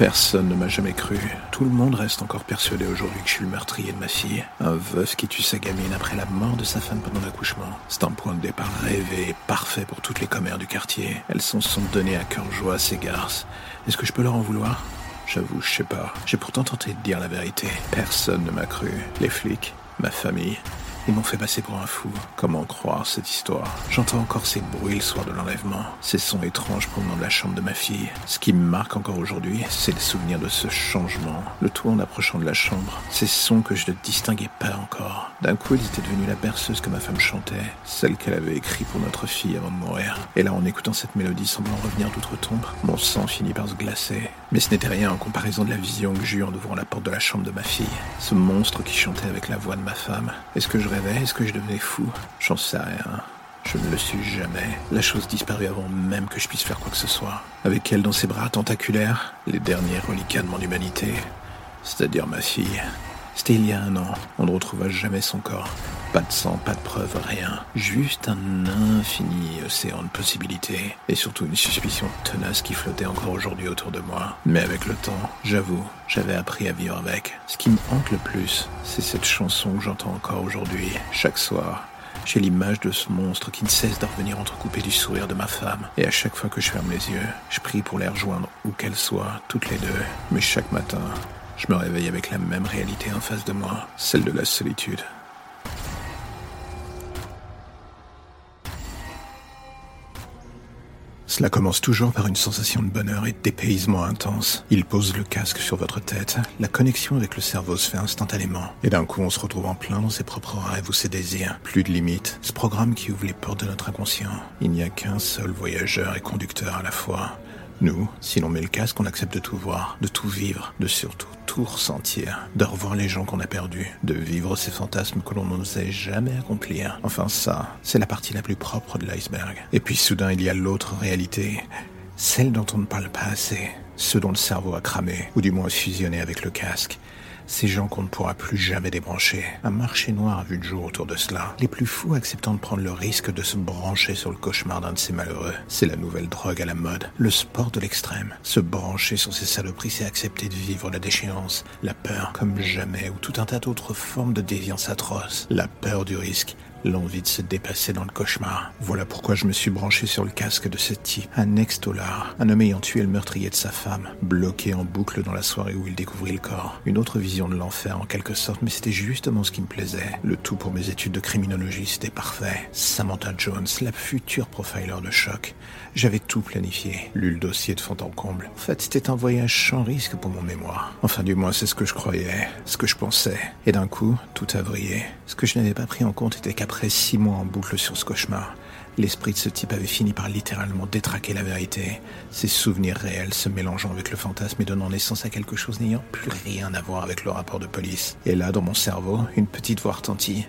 Personne ne m'a jamais cru. Tout le monde reste encore persuadé aujourd'hui que je suis le meurtrier de ma fille. Un veuf qui tue sa gamine après la mort de sa femme pendant l'accouchement. C'est un point de départ rêvé parfait pour toutes les commères du quartier. Elles s'en sont données à cœur joie à ces garces. Est-ce que je peux leur en vouloir? J'avoue, je sais pas. J'ai pourtant tenté de dire la vérité. Personne ne m'a cru. Les flics, ma famille, ils m'ont fait passer pour un fou. Comment croire cette histoire? J'entends encore ces bruits le soir de l'enlèvement, ces sons étranges provenant de la chambre de ma fille. Ce qui me marque encore aujourd'hui, c'est le souvenir de ce changement. Le tout en approchant de la chambre. Ces sons que je ne distinguais pas encore. D'un coup, ils étaient devenus la berceuse que ma femme chantait, celle qu'elle avait écrite pour notre fille avant de mourir. Et là, en écoutant cette mélodie semblant revenir d'outre-tombe, mon sang finit par se glacer. Mais ce n'était rien en comparaison de la vision que j'eus en ouvrant la porte de la chambre de ma fille. Ce monstre qui chantait avec la voix de ma femme. Est-ce que je rêvais? Est-ce que je devenais fou? J'en sais rien. Je ne le suis jamais. La chose disparut avant même que je puisse faire quoi que ce soit. Avec elle dans ses bras tentaculaires, les derniers reliquats de mon humanité. C'est-à-dire ma fille. C'était il y a un an. On ne retrouva jamais son corps. Pas de sang, pas de preuve, rien. Juste un infini océan de possibilités. Et surtout une suspicion tenace qui flottait encore aujourd'hui autour de moi. Mais avec le temps, j'avoue, j'avais appris à vivre avec. Ce qui me hante le plus, c'est cette chanson que j'entends encore aujourd'hui, chaque soir. J'ai l'image de ce monstre qui ne cesse de revenir entrecoupé du sourire de ma femme. Et à chaque fois que je ferme les yeux, je prie pour les rejoindre où qu'elles soient, toutes les deux. Mais chaque matin, je me réveille avec la même réalité en face de moi, celle de la solitude. Cela commence toujours par une sensation de bonheur et de dépaysement intense. Il pose le casque sur votre tête, la connexion avec le cerveau se fait instantanément. Et d'un coup, on se retrouve en plein dans ses propres rêves ou ses désirs. Plus de limites. Ce programme qui ouvre les portes de notre inconscient. Il n'y a qu'un seul voyageur et conducteur à la fois. Nous, si l'on met le casque, on accepte de tout voir, de tout vivre, de surtout tout ressentir, de revoir les gens qu'on a perdus, de vivre ces fantasmes que l'on n'osait jamais accomplir. Enfin ça, c'est la partie la plus propre de l'iceberg. Et puis soudain, il y a l'autre réalité, celle dont on ne parle pas assez, ce dont le cerveau a cramé, ou du moins fusionné avec le casque. Ces gens qu'on ne pourra plus jamais débrancher. Un marché noir a vu le jour autour de cela. Les plus fous acceptant de prendre le risque de se brancher sur le cauchemar d'un de ces malheureux. C'est la nouvelle drogue à la mode. Le sport de l'extrême. Se brancher sur ces saloperies, c'est accepter de vivre la déchéance, la peur comme jamais, ou tout un tas d'autres formes de déviance atroce. La peur du risque, L'envie de se dépasser dans le cauchemar. Voilà pourquoi je me suis branché sur le casque de ce type. Un ex-dollar. Un homme ayant tué le meurtrier de sa femme. Bloqué en boucle dans la soirée où il découvrit le corps. Une autre vision de l'enfer en quelque sorte, mais c'était justement ce qui me plaisait. Le tout pour mes études de criminologie, c'était parfait. Samantha Jones, la future profiler de choc. J'avais tout planifié. Lu le dossier de fond en comble. En fait, c'était un voyage sans risque pour mon mémoire. Enfin, du moins, c'est ce que je croyais. Ce que je pensais. Et d'un coup, tout a vrillé. Ce que je n'avais pas pris en compte était qu'après après six mois en boucle sur ce cauchemar, l'esprit de ce type avait fini par littéralement détraquer la vérité, ses souvenirs réels se mélangeant avec le fantasme et donnant naissance à quelque chose n'ayant plus rien à voir avec le rapport de police. Et là, dans mon cerveau, une petite voix retentit.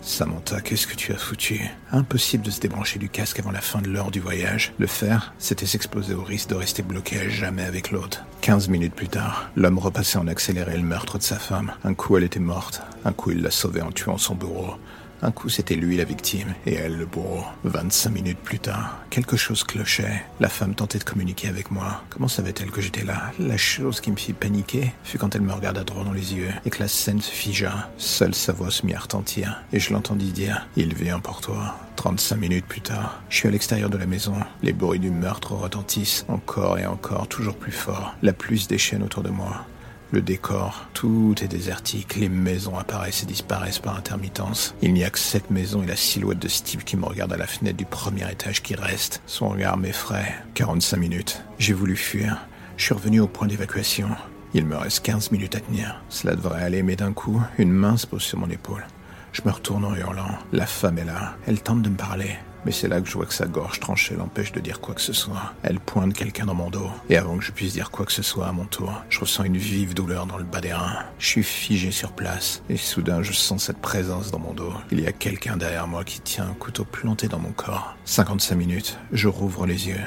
Samantha, qu'est-ce que tu as foutu? Impossible de se débrancher du casque avant la fin de l'heure du voyage. Le faire, c'était s'exposer au risque de rester bloqué à jamais avec l'autre. Quinze minutes plus tard, l'homme repassait en accéléré le meurtre de sa femme. Un coup, elle était morte. Un coup, il l'a sauvée en tuant son bourreau. Un coup, c'était lui la victime et elle le bourreau. 25 minutes plus tard, quelque chose clochait. La femme tentait de communiquer avec moi. Comment savait-elle que j'étais là? La chose qui me fit paniquer fut quand elle me regarda droit dans les yeux et que la scène se figea. Seule sa voix se mit à retentir et je l'entendis dire « Il vient pour toi ». 35 minutes plus tard, je suis à l'extérieur de la maison. Les bruits du meurtre retentissent encore et encore, toujours plus fort. La pluie se déchaîne autour de moi. Le décor, tout est désertique, les maisons apparaissent et disparaissent par intermittence. Il n'y a que cette maison et la silhouette de Steve qui me regarde à la fenêtre du premier étage qui reste. Son regard m'effraie. 45 minutes. J'ai voulu fuir. Je suis revenu au point d'évacuation. Il me reste 15 minutes à tenir. Cela devrait aller, mais d'un coup, une main se pose sur mon épaule. Je me retourne en hurlant. La femme est là. Elle tente de me parler. Mais c'est là que je vois que sa gorge tranchée l'empêche de dire quoi que ce soit. Elle pointe quelqu'un dans mon dos. Et avant que je puisse dire quoi que ce soit à mon tour, je ressens une vive douleur dans le bas des reins. Je suis figé sur place. Et soudain, je sens cette présence dans mon dos. Il y a quelqu'un derrière moi qui tient un couteau planté dans mon corps. 55 minutes, je rouvre les yeux.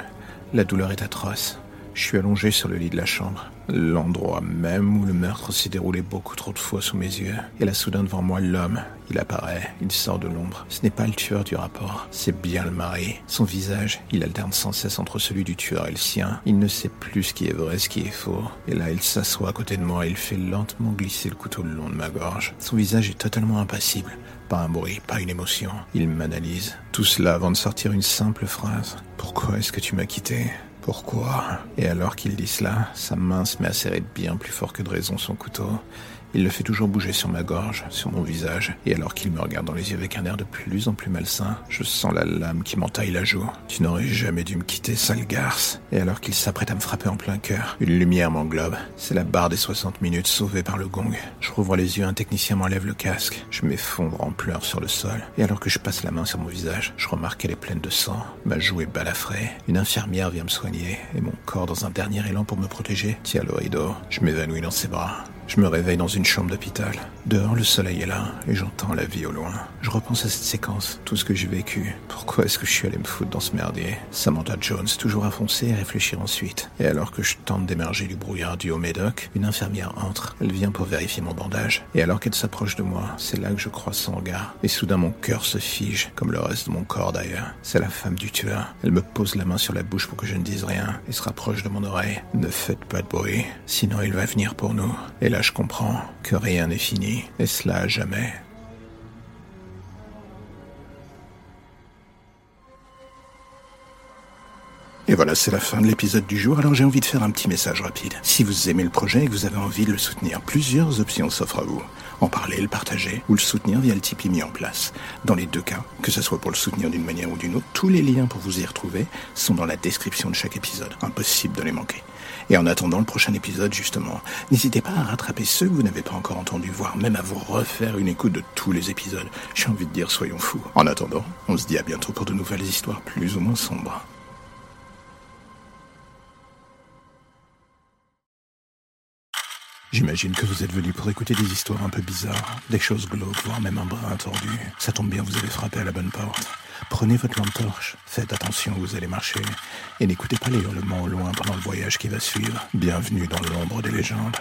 La douleur est atroce. Je suis allongé sur le lit de la chambre, l'endroit même où le meurtre s'est déroulé beaucoup trop de fois sous mes yeux. Et là, soudain, devant moi, l'homme. Il apparaît, il sort de l'ombre. Ce n'est pas le tueur du rapport, c'est bien le mari. Son visage, il alterne sans cesse entre celui du tueur et le sien. Il ne sait plus ce qui est vrai, ce qui est faux. Et là, il s'assoit à côté de moi et il fait lentement glisser le couteau le long de ma gorge. Son visage est totalement impassible. Pas un bruit, pas une émotion. Il m'analyse. Tout cela avant de sortir une simple phrase. Pourquoi est-ce que tu m'as quitté? Pourquoi Et alors qu'il dit cela, sa main se met à serrer bien plus fort que de raison son couteau. Il le fait toujours bouger sur ma gorge, sur mon visage, et alors qu'il me regarde dans les yeux avec un air de plus en plus malsain, je sens la lame qui m'entaille la joue. Tu n'aurais jamais dû me quitter, sale garce. Et alors qu'il s'apprête à me frapper en plein cœur, une lumière m'englobe. C'est la barre des 60 minutes sauvée par le gong. Je rouvre les yeux, un technicien m'enlève le casque. Je m'effondre en pleurs sur le sol. Et alors que je passe la main sur mon visage, je remarque qu'elle est pleine de sang. Ma joue est balafrée. Une infirmière vient me soigner, et mon corps, dans un dernier élan pour me protéger, tient le rideau. Je m'évanouis dans ses bras. Je me réveille dans une chambre d'hôpital. Dehors, le soleil est là et j'entends la vie au loin. Je repense à cette séquence, tout ce que j'ai vécu. Pourquoi est-ce que je suis allé me foutre dans ce merdier? Samantha Jones, toujours à foncer et réfléchir ensuite. Et alors que je tente d'émerger du brouillard du haut médoc, une infirmière entre. Elle vient pour vérifier mon bandage. Et alors qu'elle s'approche de moi, c'est là que je crois son regard. Et soudain, mon cœur se fige, comme le reste de mon corps d'ailleurs. C'est la femme du tueur. Elle me pose la main sur la bouche pour que je ne dise rien et se rapproche de mon oreille. Ne faites pas de bruit, sinon il va venir pour nous. Et là, je comprends que rien n'est fini, et cela à jamais. Et voilà, c'est la fin de l'épisode du jour, alors j'ai envie de faire un petit message rapide. Si vous aimez le projet et que vous avez envie de le soutenir, plusieurs options s'offrent à vous. En parler, le partager ou le soutenir via le Tipeee mis en place. Dans les deux cas, que ce soit pour le soutenir d'une manière ou d'une autre, tous les liens pour vous y retrouver sont dans la description de chaque épisode. Impossible de les manquer. Et en attendant le prochain épisode, justement, n'hésitez pas à rattraper ceux que vous n'avez pas encore entendus, voire même à vous refaire une écoute de tous les épisodes. J'ai envie de dire, soyons fous. En attendant, on se dit à bientôt pour de nouvelles histoires plus ou moins sombres. J'imagine que vous êtes venu pour écouter des histoires un peu bizarres, des choses glauques, voire même un brin tordu. Ça tombe bien, vous avez frappé à la bonne porte. Prenez votre lampe torche, faites attention où vous allez marcher, et n'écoutez pas les hurlements au loin pendant le voyage qui va suivre. Bienvenue dans l'ombre des légendes.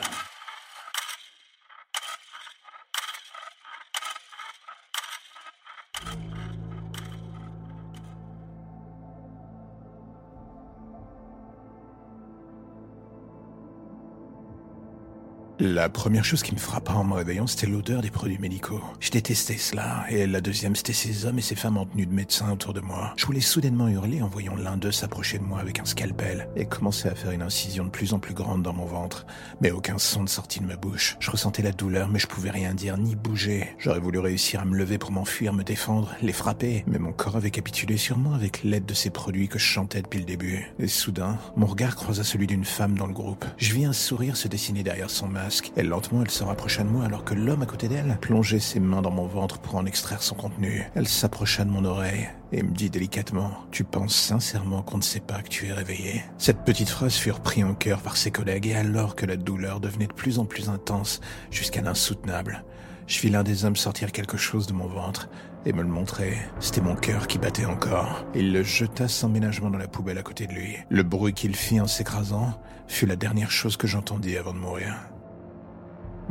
La première chose qui me frappa en me réveillant, c'était l'odeur des produits médicaux. Je détestais cela, et la deuxième, c'était ces hommes et ces femmes en tenue de médecin autour de moi. Je voulais soudainement hurler en voyant l'un d'eux s'approcher de moi avec un scalpel et commencer à faire une incision de plus en plus grande dans mon ventre. Mais aucun son ne sortit de ma bouche. Je ressentais la douleur, mais je pouvais rien dire ni bouger. J'aurais voulu réussir à me lever pour m'enfuir, me défendre, les frapper, mais mon corps avait capitulé sur moi avec l'aide de ces produits que je chantais depuis le début. Et soudain, mon regard croisa celui d'une femme dans le groupe. Je vis un sourire se dessiner derrière son masque et lentement elle se rapprocha de moi alors que l'homme à côté d'elle plongeait ses mains dans mon ventre pour en extraire son contenu. Elle s'approcha de mon oreille et me dit délicatement Tu penses sincèrement qu'on ne sait pas que tu es réveillé? Cette petite phrase fut reprise en cœur par ses collègues et alors que la douleur devenait de plus en plus intense jusqu'à l'insoutenable, je vis l'un des hommes sortir quelque chose de mon ventre et me le montrer. C'était mon cœur qui battait encore. Il le jeta sans ménagement dans la poubelle à côté de lui. Le bruit qu'il fit en s'écrasant fut la dernière chose que j'entendis avant de mourir.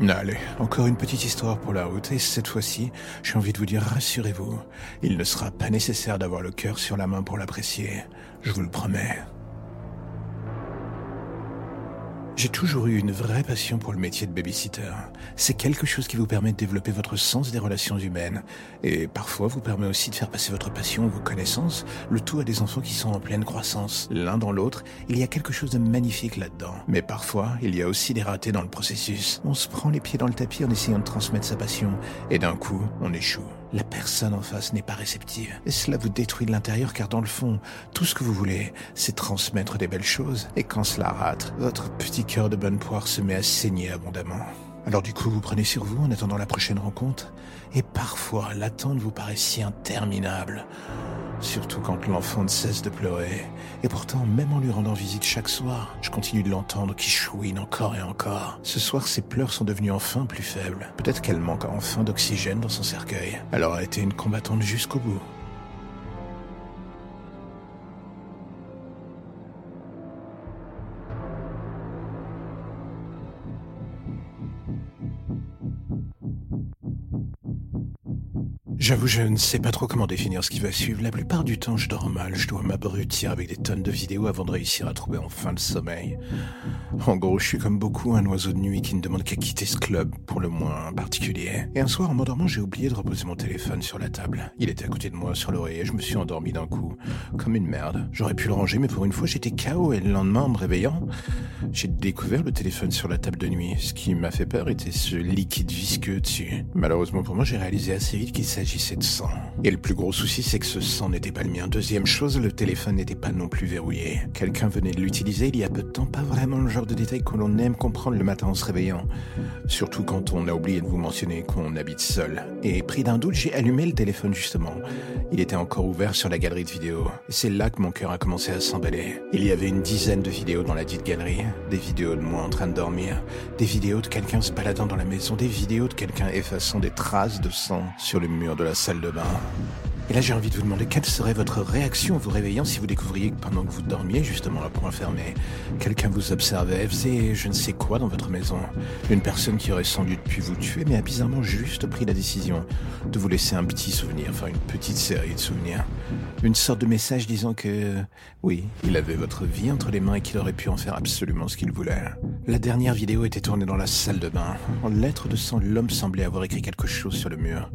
Allez, encore une petite histoire pour la route, et cette fois-ci, j'ai envie de vous dire, rassurez-vous, il ne sera pas nécessaire d'avoir le cœur sur la main pour l'apprécier, je vous le promets. J'ai toujours eu une vraie passion pour le métier de babysitter. C'est quelque chose qui vous permet de développer votre sens des relations humaines et parfois vous permet aussi de faire passer votre passion, vos connaissances, le tout à des enfants qui sont en pleine croissance. L'un dans l'autre, il y a quelque chose de magnifique là-dedans. Mais parfois, il y a aussi des ratés dans le processus. On se prend les pieds dans le tapis en essayant de transmettre sa passion et d'un coup, on échoue. La personne en face n'est pas réceptive. Et cela vous détruit de l'intérieur car dans le fond, tout ce que vous voulez, c'est transmettre des belles choses. Et quand cela rate, votre petit cœur de bonne poire se met à saigner abondamment. Alors du coup, vous prenez sur vous en attendant la prochaine rencontre. Et parfois, l'attente vous paraît si interminable. Surtout quand l'enfant ne cesse de pleurer. Et pourtant, même en lui rendant visite chaque soir, je continue de l'entendre qui chouine encore et encore. Ce soir, ses pleurs sont devenus enfin plus faibles. Peut-être qu'elle manque enfin d'oxygène dans son cercueil. Elle aura été une combattante jusqu'au bout. J'avoue, je ne sais pas trop comment définir ce qui va suivre. La plupart du temps, je dors mal. Je dois m'abrutir avec des tonnes de vidéos avant de réussir à trouver enfin le sommeil. En gros, je suis comme beaucoup un oiseau de nuit qui ne demande qu'à quitter ce club, pour le moins particulier. Et un soir, en m'endormant, j'ai oublié de reposer mon téléphone sur la table. Il était à côté de moi, sur l'oreiller. Je me suis endormi d'un coup, comme une merde. J'aurais pu le ranger, mais pour une fois, j'étais KO. Et le lendemain, en me réveillant, j'ai découvert le téléphone sur la table de nuit. Ce qui m'a fait peur était ce liquide visqueux dessus. Malheureusement pour moi, j'ai réalisé assez vite qu'il Et le plus gros souci, c'est que ce sang n'était pas le mien. Deuxième chose, le téléphone n'était pas non plus verrouillé. Quelqu'un venait de l'utiliser il y a peu de temps, pas vraiment le genre de détail que l'on aime comprendre le matin en se réveillant. Surtout quand on a oublié de vous mentionner qu'on habite seul. Et pris d'un doute, j'ai allumé le téléphone justement. Il était encore ouvert sur la galerie de vidéos. C'est là que mon cœur a commencé à s'emballer. Il y avait une dizaine de vidéos dans la dite galerie. Des vidéos de moi en train de dormir. Des vidéos de quelqu'un se baladant dans la maison. Des vidéos de quelqu'un effaçant des traces de sang sur le mur de la salle de bain. Et là, j'ai envie de vous demander quelle serait votre réaction en vous réveillant si vous découvriez que pendant que vous dormiez, justement à point fermé, quelqu'un vous observait, faisait je ne sais quoi dans votre maison. Une personne qui aurait sans doute pu vous tuer, mais a bizarrement juste pris la décision de vous laisser un petit souvenir, enfin une petite série de souvenirs. Une sorte de message disant que, oui, il avait votre vie entre les mains et qu'il aurait pu en faire absolument ce qu'il voulait. La dernière vidéo était tournée dans la salle de bain. En lettres de sang, l'homme semblait avoir écrit quelque chose sur le mur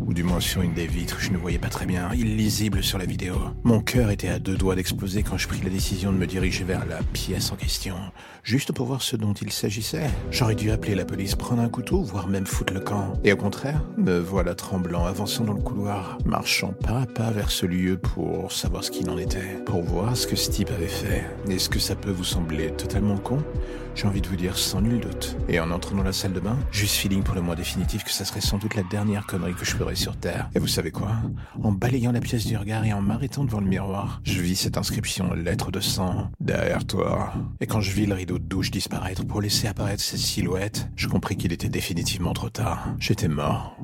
ou du moins sur une des vitres, je ne voyais pas très bien, illisible sur la vidéo. Mon cœur était à deux doigts d'exploser quand je pris la décision de me diriger vers la pièce en question, juste pour voir ce dont il s'agissait. J'aurais dû appeler la police, prendre un couteau, voire même foutre le camp. Et au contraire, me voilà tremblant, avançant dans le couloir, marchant pas à pas vers ce lieu pour savoir ce qu'il en était, pour voir ce que ce type avait fait. Est-ce que ça peut vous sembler totalement con? J'ai envie de vous dire sans nul doute. Et en entrant dans la salle de bain, juste feeling pour le mois définitif que ça serait sans doute la dernière connerie que je ferais sur Terre. Et vous savez quoi? En balayant la pièce du regard et en m'arrêtant devant le miroir, je vis cette inscription lettre de sang derrière toi. Et quand je vis le rideau de douche disparaître pour laisser apparaître cette silhouette, je compris qu'il était définitivement trop tard. J'étais mort.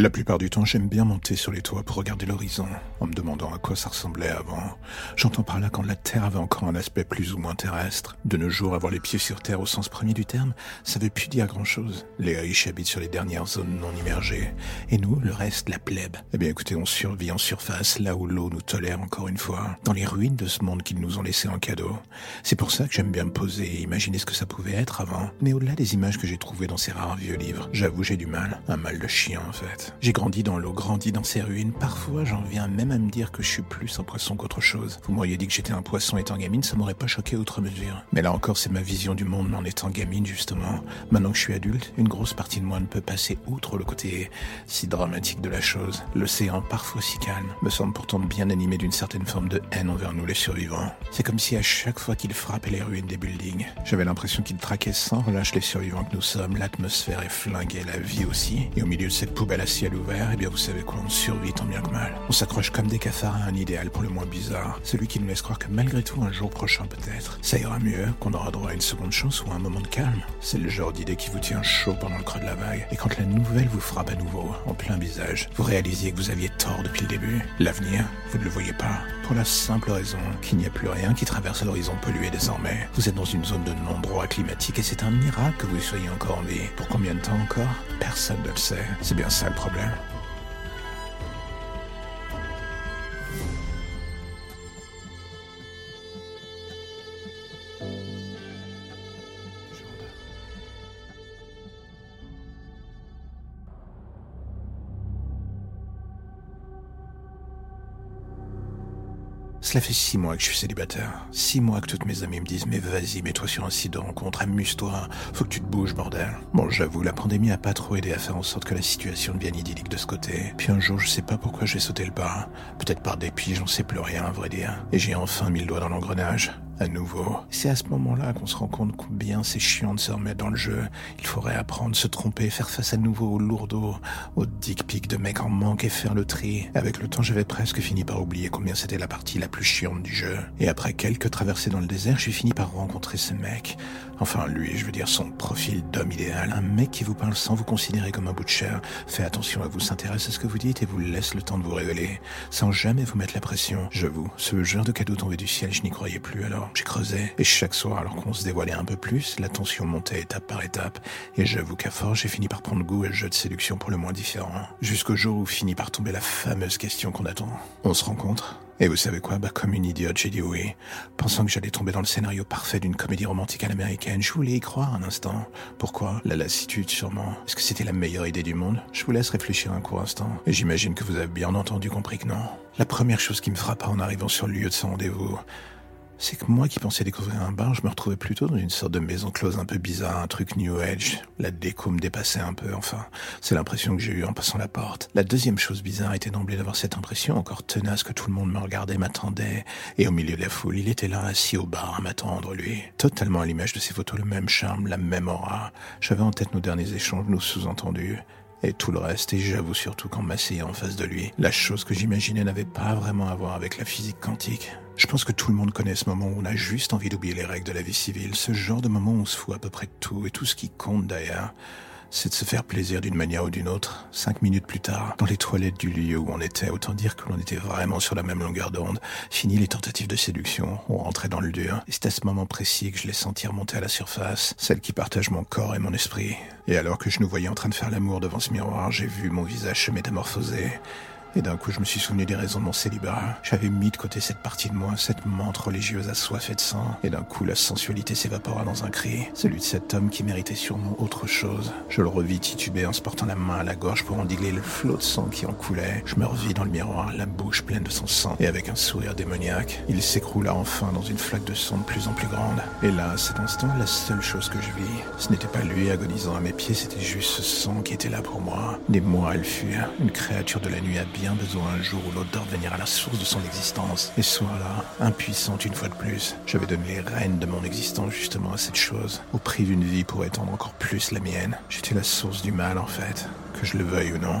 La plupart du temps, j'aime bien monter sur les toits pour regarder l'horizon, en me demandant à quoi ça ressemblait avant. J'entends par là quand la Terre avait encore un aspect plus ou moins terrestre. De nos jours, avoir les pieds sur Terre au sens premier du terme, ça veut plus dire grand-chose. Les riches habitent sur les dernières zones non immergées. Et nous, le reste, la plèbe. Eh bien écoutez, on survit en surface, là où l'eau nous tolère encore une fois, dans les ruines de ce monde qu'ils nous ont laissé en cadeau. C'est pour ça que j'aime bien me poser et imaginer ce que ça pouvait être avant. Mais au-delà des images que j'ai trouvées dans ces rares vieux livres, j'avoue j'ai du mal. Un mal de chien en J'ai grandi dans l'eau, grandi dans ces ruines. Parfois, j'en viens même à me dire que je suis plus un poisson qu'autre chose. Vous m'auriez dit que j'étais un poisson étant gamine, ça m'aurait pas choqué outre mesure. Mais là encore, c'est ma vision du monde en étant gamine, justement. Maintenant que je suis adulte, une grosse partie de moi ne peut passer outre le côté si dramatique de la chose. L'océan, parfois si calme, me semble pourtant bien animé d'une certaine forme de haine envers nous les survivants. C'est comme si à chaque fois qu'il frappait les ruines des buildings, j'avais l'impression qu'il traquait sans relâche les survivants que nous sommes. L'atmosphère est flinguée, la vie aussi. Et au milieu de cette poubelle à ciel ouvert, eh bien vous savez quoi, on survit tant bien que mal. On s'accroche comme des cafards à un idéal pour le moins bizarre, celui qui nous laisse croire que malgré tout, un jour prochain peut-être, ça ira mieux, qu'on aura droit à une seconde chance ou à un moment de calme. C'est le genre d'idée qui vous tient chaud pendant le creux de la vague. Et quand la nouvelle vous frappe à nouveau, en plein visage, vous réalisez que vous aviez tort depuis le début. L'avenir, vous ne le voyez pas. Pour la simple raison qu'il n'y a plus rien qui traverse l'horizon pollué désormais. Vous êtes dans une zone de non-droit climatique et c'est un miracle que vous soyez encore en vie. Pour combien de temps encore? Personne ne le sait. C'est bien ça le problème. Cela fait six mois que je suis célibataire. Six mois que toutes mes amies me disent mais vas-y, mets-toi sur un site de rencontre, amuse-toi, faut que tu te bouges, bordel. Bon, j'avoue, la pandémie a pas trop aidé à faire en sorte que la situation devienne idyllique de ce côté. Puis un jour, je sais pas pourquoi j'ai sauté le pas. Peut-être par dépit, j'en sais plus rien, à vrai dire. Et j'ai enfin mis le doigt dans l'engrenage à nouveau. C'est à ce moment-là qu'on se rend compte combien c'est chiant de se remettre dans le jeu. Il faudrait apprendre, se tromper, faire face à nouveau au lourdeau, au dick pic de mecs en manque et faire le tri. Avec le temps, j'avais presque fini par oublier combien c'était la partie la plus chiante du jeu. Et après quelques traversées dans le désert, j'ai fini par rencontrer ce mec. Enfin, lui, je veux dire son profil d'homme idéal. Un mec qui vous parle sans vous considérer comme un chair, fait attention à vous, s'intéresse à ce que vous dites et vous laisse le temps de vous révéler, sans jamais vous mettre la pression. J'avoue, ce genre de cadeau tombé du ciel, je n'y croyais plus alors. J'ai creusé, et chaque soir, alors qu'on se dévoilait un peu plus, la tension montait étape par étape, et j'avoue qu'à force, j'ai fini par prendre goût à ce jeu de séduction pour le moins différent, jusqu'au jour où finit par tomber la fameuse question qu'on attend. On se rencontre et vous savez quoi? Bah comme une idiote, j'ai dit oui. Pensant que j'allais tomber dans le scénario parfait d'une comédie romantique à l'américaine, je voulais y croire un instant. Pourquoi? La lassitude, sûrement. Est-ce que c'était la meilleure idée du monde? Je vous laisse réfléchir un court instant. Et j'imagine que vous avez bien entendu compris que non. La première chose qui me frappa en arrivant sur le lieu de ce rendez-vous, c'est que moi qui pensais découvrir un bar, je me retrouvais plutôt dans une sorte de maison close un peu bizarre, un truc New Age. La déco me dépassait un peu, enfin. C'est l'impression que j'ai eue en passant la porte. La deuxième chose bizarre était d'emblée d'avoir cette impression encore tenace que tout le monde me regardait, m'attendait. Et au milieu de la foule, il était là, assis au bar, à m'attendre, lui. Totalement à l'image de ses photos, le même charme, la même aura. J'avais en tête nos derniers échanges, nos sous-entendus et tout le reste, et j'avoue surtout qu'en m'asseyant en face de lui, la chose que j'imaginais n'avait pas vraiment à voir avec la physique quantique. Je pense que tout le monde connaît ce moment où on a juste envie d'oublier les règles de la vie civile, ce genre de moment où on se fout à peu près de tout, et tout ce qui compte d'ailleurs c'est de se faire plaisir d'une manière ou d'une autre. Cinq minutes plus tard, dans les toilettes du lieu où on était, autant dire que l'on était vraiment sur la même longueur d'onde. Fini les tentatives de séduction, on rentrait dans le dur. Et c'est à ce moment précis que je l'ai senti remonter à la surface, celle qui partage mon corps et mon esprit. Et alors que je nous voyais en train de faire l'amour devant ce miroir, j'ai vu mon visage se métamorphoser. Et d'un coup, je me suis souvenu des raisons de mon célibat. J'avais mis de côté cette partie de moi, cette menthe religieuse assoiffée de sang. Et d'un coup, la sensualité s'évapora dans un cri. Celui de cet homme qui méritait sûrement autre chose. Je le revis tituber en se portant la main à la gorge pour endiguer le flot de sang qui en coulait. Je me revis dans le miroir, la bouche pleine de son sang. Et avec un sourire démoniaque, il s'écroula enfin dans une flaque de sang de plus en plus grande. Et là, à cet instant, la seule chose que je vis, ce n'était pas lui agonisant à mes pieds, c'était juste ce sang qui était là pour moi. Des mois, elle fut une créature de la nuit habillée bien besoin un jour de revenir à la source de son existence. Et ce soir-là, impuissante une fois de plus, j'avais donné les rênes de mon existence justement à cette chose, au prix d'une vie pour étendre encore plus la mienne. J'étais la source du mal en fait, que je le veuille ou non.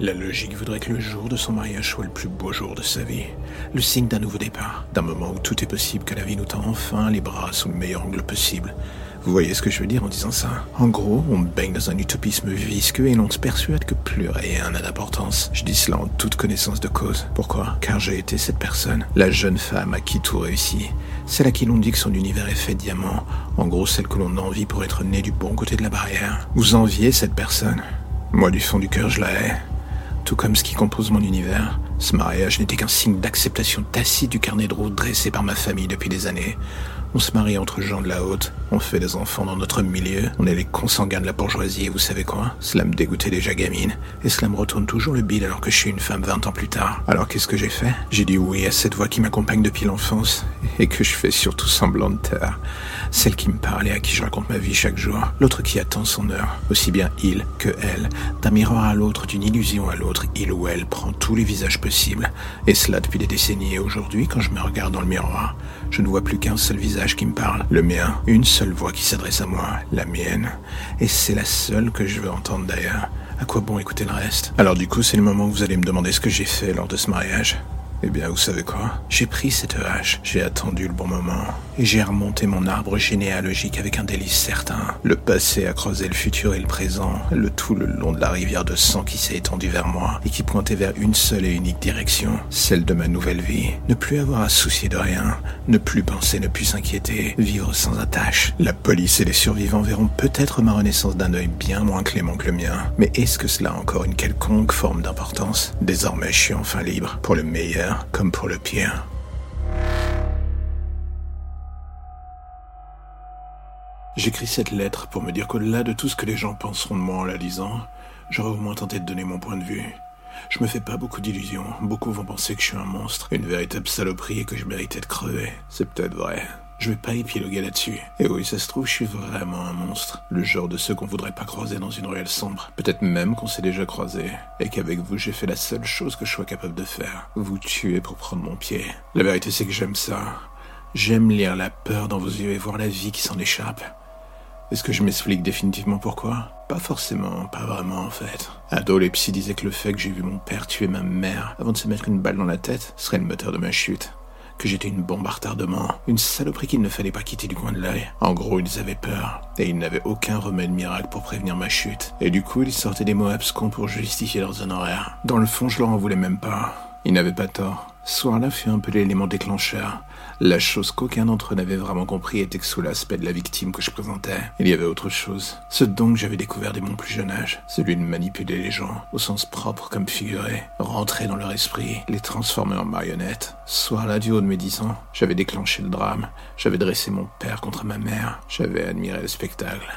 La logique voudrait que le jour de son mariage soit le plus beau jour de sa vie, le signe d'un nouveau départ, d'un moment où tout est possible, que la vie nous tend enfin les bras sous le meilleur angle possible. Vous voyez ce que je veux dire en disant ça? En gros, on baigne dans un utopisme visqueux et l'on se persuade que plus rien n'a d'importance. Je dis cela en toute connaissance de cause. Pourquoi? Car j'ai été cette personne, la jeune femme à qui tout réussit, celle à qui l'on dit que son univers est fait de diamants, en gros celle que l'on envie pour être née du bon côté de la barrière. Vous enviez cette personne Moi du fond du cœur je la hais tout comme ce qui compose mon univers. Ce mariage n'était qu'un signe d'acceptation tacite du carnet de route dressé par ma famille depuis des années. On se marie entre gens de la haute, on fait des enfants dans notre milieu, on est les consanguins de la bourgeoisie vous savez quoi? Cela me dégoûtait déjà gamine, et cela me retourne toujours le bide alors que je suis une femme 20 ans plus tard. Alors qu'est-ce que j'ai fait? J'ai dit oui à cette voix qui m'accompagne depuis l'enfance, et que je fais surtout semblant de taire. Celle qui me parle et à qui je raconte ma vie chaque jour, l'autre qui attend son heure, aussi bien il que elle. D'un miroir à l'autre, d'une illusion à l'autre, il ou elle prend tous les visages possibles, et cela depuis des décennies. Et aujourd'hui, quand je me regarde dans le miroir, je ne vois plus qu'un seul visage qui me parle, le mien, une seule voix qui s'adresse à moi, la mienne, et c'est la seule que je veux entendre d'ailleurs. À quoi bon écouter le reste? Alors du coup, c'est le moment où vous allez me demander ce que j'ai fait lors de ce mariage. Eh bien, vous savez quoi? J'ai pris cette hache, j'ai attendu le bon moment, et j'ai remonté mon arbre généalogique avec un délice certain. Le passé a creusé le futur et le présent, le tout le long de la rivière de sang qui s'est étendue vers moi, et qui pointait vers une seule et unique direction, celle de ma nouvelle vie. Ne plus avoir à soucier de rien, ne plus penser, ne plus s'inquiéter, vivre sans attache. La police et les survivants verront peut-être ma renaissance d'un œil bien moins clément que le mien, mais est-ce que cela a encore une quelconque forme d'importance? Désormais, je suis enfin libre, pour le meilleur comme pour le pire. J'écris cette lettre pour me dire qu'au-delà de tout ce que les gens penseront de moi en la lisant, j'aurais au moins tenté de donner mon point de vue. Je me fais pas beaucoup d'illusions. Beaucoup vont penser que je suis un monstre, une véritable saloperie et que je méritais de crever. C'est peut-être vrai. Je vais pas épiloguer là-dessus. Et oui, ça se trouve, je suis vraiment un monstre. Le genre de ceux qu'on voudrait pas croiser dans une ruelle sombre. Peut-être même qu'on s'est déjà croisé. Et qu'avec vous, j'ai fait la seule chose que je sois capable de faire. Vous tuer pour prendre mon pied. La vérité, c'est que j'aime ça. J'aime lire la peur dans vos yeux et voir la vie qui s'en échappe. Est-ce que je m'explique définitivement pourquoi? Pas forcément, pas vraiment en fait. Ado, les psy disaient que le fait que j'ai vu mon père tuer ma mère avant de se mettre une balle dans la tête serait le moteur de ma chute que j'étais une bombe à retardement, une saloperie qu'il ne fallait pas quitter du coin de l'œil. En gros, ils avaient peur, et ils n'avaient aucun remède miracle pour prévenir ma chute. Et du coup, ils sortaient des mots abscons pour justifier leurs honoraires. Dans le fond, je leur en voulais même pas. Ils n'avaient pas tort. Ce soir-là fut un peu l'élément déclencheur. La chose qu'aucun d'entre eux n'avait vraiment compris était que sous l'aspect de la victime que je présentais, il y avait autre chose. Ce don que j'avais découvert dès mon plus jeune âge, celui de manipuler les gens, au sens propre comme figuré, rentrer dans leur esprit, les transformer en marionnettes. Soir-là, du de mes dix ans, j'avais déclenché le drame, j'avais dressé mon père contre ma mère, j'avais admiré le spectacle.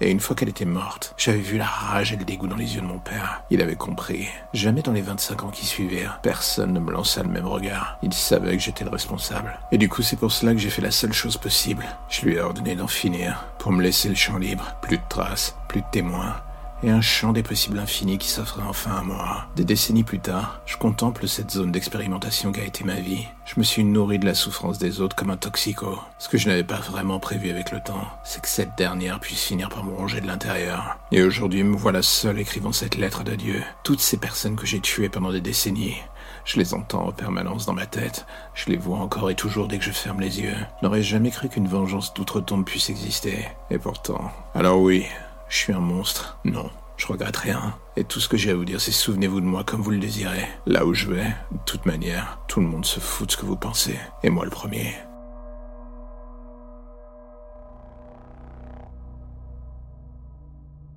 Et une fois qu'elle était morte, j'avais vu la rage et le dégoût dans les yeux de mon père. Il avait compris. Jamais dans les 25 ans qui suivirent, personne ne me lança le même regard. Il savait que j'étais le responsable. Et du coup, c'est pour cela que j'ai fait la seule chose possible. Je lui ai ordonné d'en finir, pour me laisser le champ libre. Plus de traces, plus de témoins, et un champ des possibles infinis qui s'offrait enfin à moi. Des décennies plus tard, je contemple cette zone d'expérimentation qu'a été ma vie. Je me suis nourri de la souffrance des autres comme un toxico. Ce que je n'avais pas vraiment prévu avec le temps, c'est que cette dernière puisse finir par me ronger de l'intérieur. Et aujourd'hui, me voilà seul écrivant cette lettre d'adieu. Toutes ces personnes que j'ai tuées pendant des décennies, je les entends en permanence dans ma tête. Je les vois encore et toujours dès que je ferme les yeux. N'aurais jamais cru qu'une vengeance d'outre-tombe puisse exister. Et pourtant. Alors oui, je suis un monstre. Non, je regrette rien. Et tout ce que j'ai à vous dire, c'est souvenez-vous de moi comme vous le désirez. Là où je vais, de toute manière, tout le monde se fout de ce que vous pensez. Et moi le premier.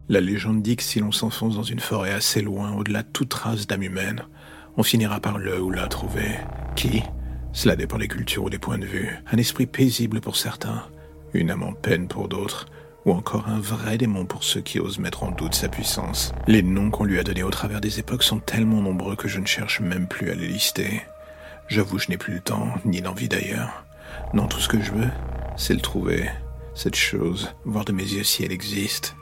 La légende dit que si l'on s'enfonce dans une forêt assez loin, au-delà de toute trace d'âme humaine, on finira par le ou la trouver. Qui? Cela dépend des cultures ou des points de vue. Un esprit paisible pour certains, une âme en peine pour d'autres, ou encore un vrai démon pour ceux qui osent mettre en doute sa puissance. Les noms qu'on lui a donnés au travers des époques sont tellement nombreux que je ne cherche même plus à les lister. J'avoue, je n'ai plus le temps, ni l'envie d'ailleurs. Non, tout ce que je veux, c'est le trouver, cette chose, voir de mes yeux si elle existe.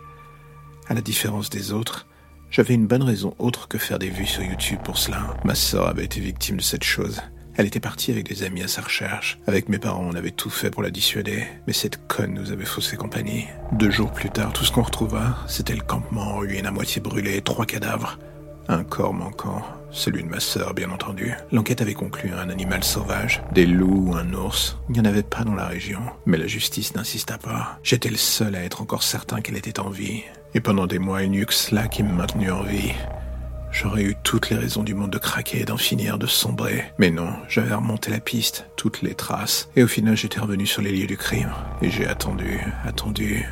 À la différence des autres, j'avais une bonne raison autre que faire des vues sur YouTube pour cela. Ma sœur avait été victime de cette chose. Elle était partie avec des amis à sa recherche. Avec mes parents, on avait tout fait pour la dissuader, mais cette conne nous avait faussé compagnie. Deux jours plus tard, tout ce qu'on retrouva, c'était le campement en ruine à moitié brûlé, trois cadavres. Un corps manquant, celui de ma sœur, bien entendu. L'enquête avait conclu à un animal sauvage, des loups ou un ours. Il n'y en avait pas dans la région, mais la justice n'insista pas. J'étais le seul à être encore certain qu'elle était en vie. Et pendant des mois, il n'y eut que cela qui me maintenu en vie. J'aurais eu toutes les raisons du monde de craquer, d'en finir, de sombrer. Mais non, j'avais remonté la piste, toutes les traces. Et au final, j'étais revenu sur les lieux du crime. Et j'ai attendu, attendu,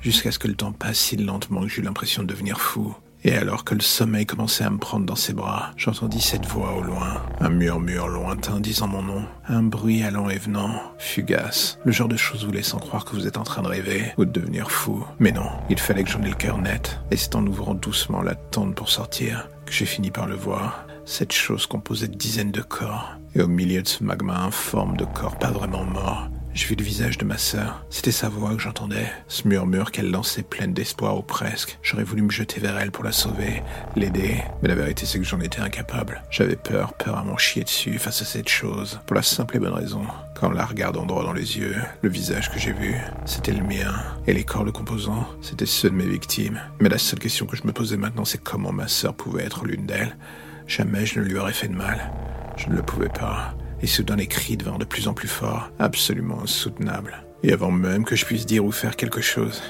jusqu'à ce que le temps passe si lentement que j'eus l'impression de devenir fou. Et alors que le sommeil commençait à me prendre dans ses bras, j'entendis cette voix au loin, un murmure lointain disant mon nom, un bruit allant et venant, fugace, le genre de choses vous laissant croire que vous êtes en train de rêver ou de devenir fou. Mais non, il fallait que j'en ai le cœur net, et c'est en ouvrant doucement la tente pour sortir que j'ai fini par le voir, cette chose composée de dizaines de corps, et au milieu de ce magma informe de corps pas vraiment morts, J'ai vu le visage de ma sœur. C'était sa voix que j'entendais. Ce murmure qu'elle lançait pleine d'espoir ou presque. J'aurais voulu me jeter vers elle pour la sauver, l'aider. Mais la vérité, c'est que j'en étais incapable. J'avais peur, peur à m'en chier dessus face à cette chose. Pour la simple et bonne raison. Qu'en la regardant droit dans les yeux, le visage que j'ai vu, c'était le mien. Et les corps le composant, c'était ceux de mes victimes. Mais la seule question que je me posais maintenant, c'est comment ma sœur pouvait être l'une d'elles. Jamais je ne lui aurais fait de mal. Je ne le pouvais pas et soudain les cris devinrent de plus en plus forts, absolument insoutenables. Et avant même que je puisse dire ou faire quelque chose,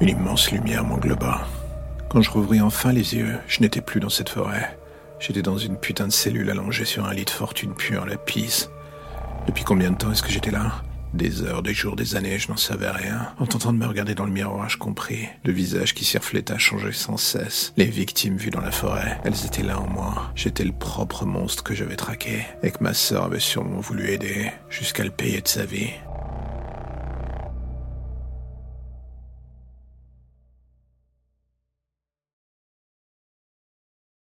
une immense lumière m'engloba. Quand je rouvris enfin les yeux, je n'étais plus dans cette forêt. J'étais dans une putain de cellule allongée sur un lit de fortune pure lapis. Depuis combien de temps est-ce que j'étais là? Des heures, des jours, des années, je n'en savais rien. En tentant de me regarder dans le miroir, je compris. Le visage qui s'y reflétait changeait sans cesse. Les victimes vues dans la forêt, elles étaient là en moi. J'étais le propre monstre que j'avais traqué, et que ma sœur avait sûrement voulu aider, jusqu'à le payer de sa vie.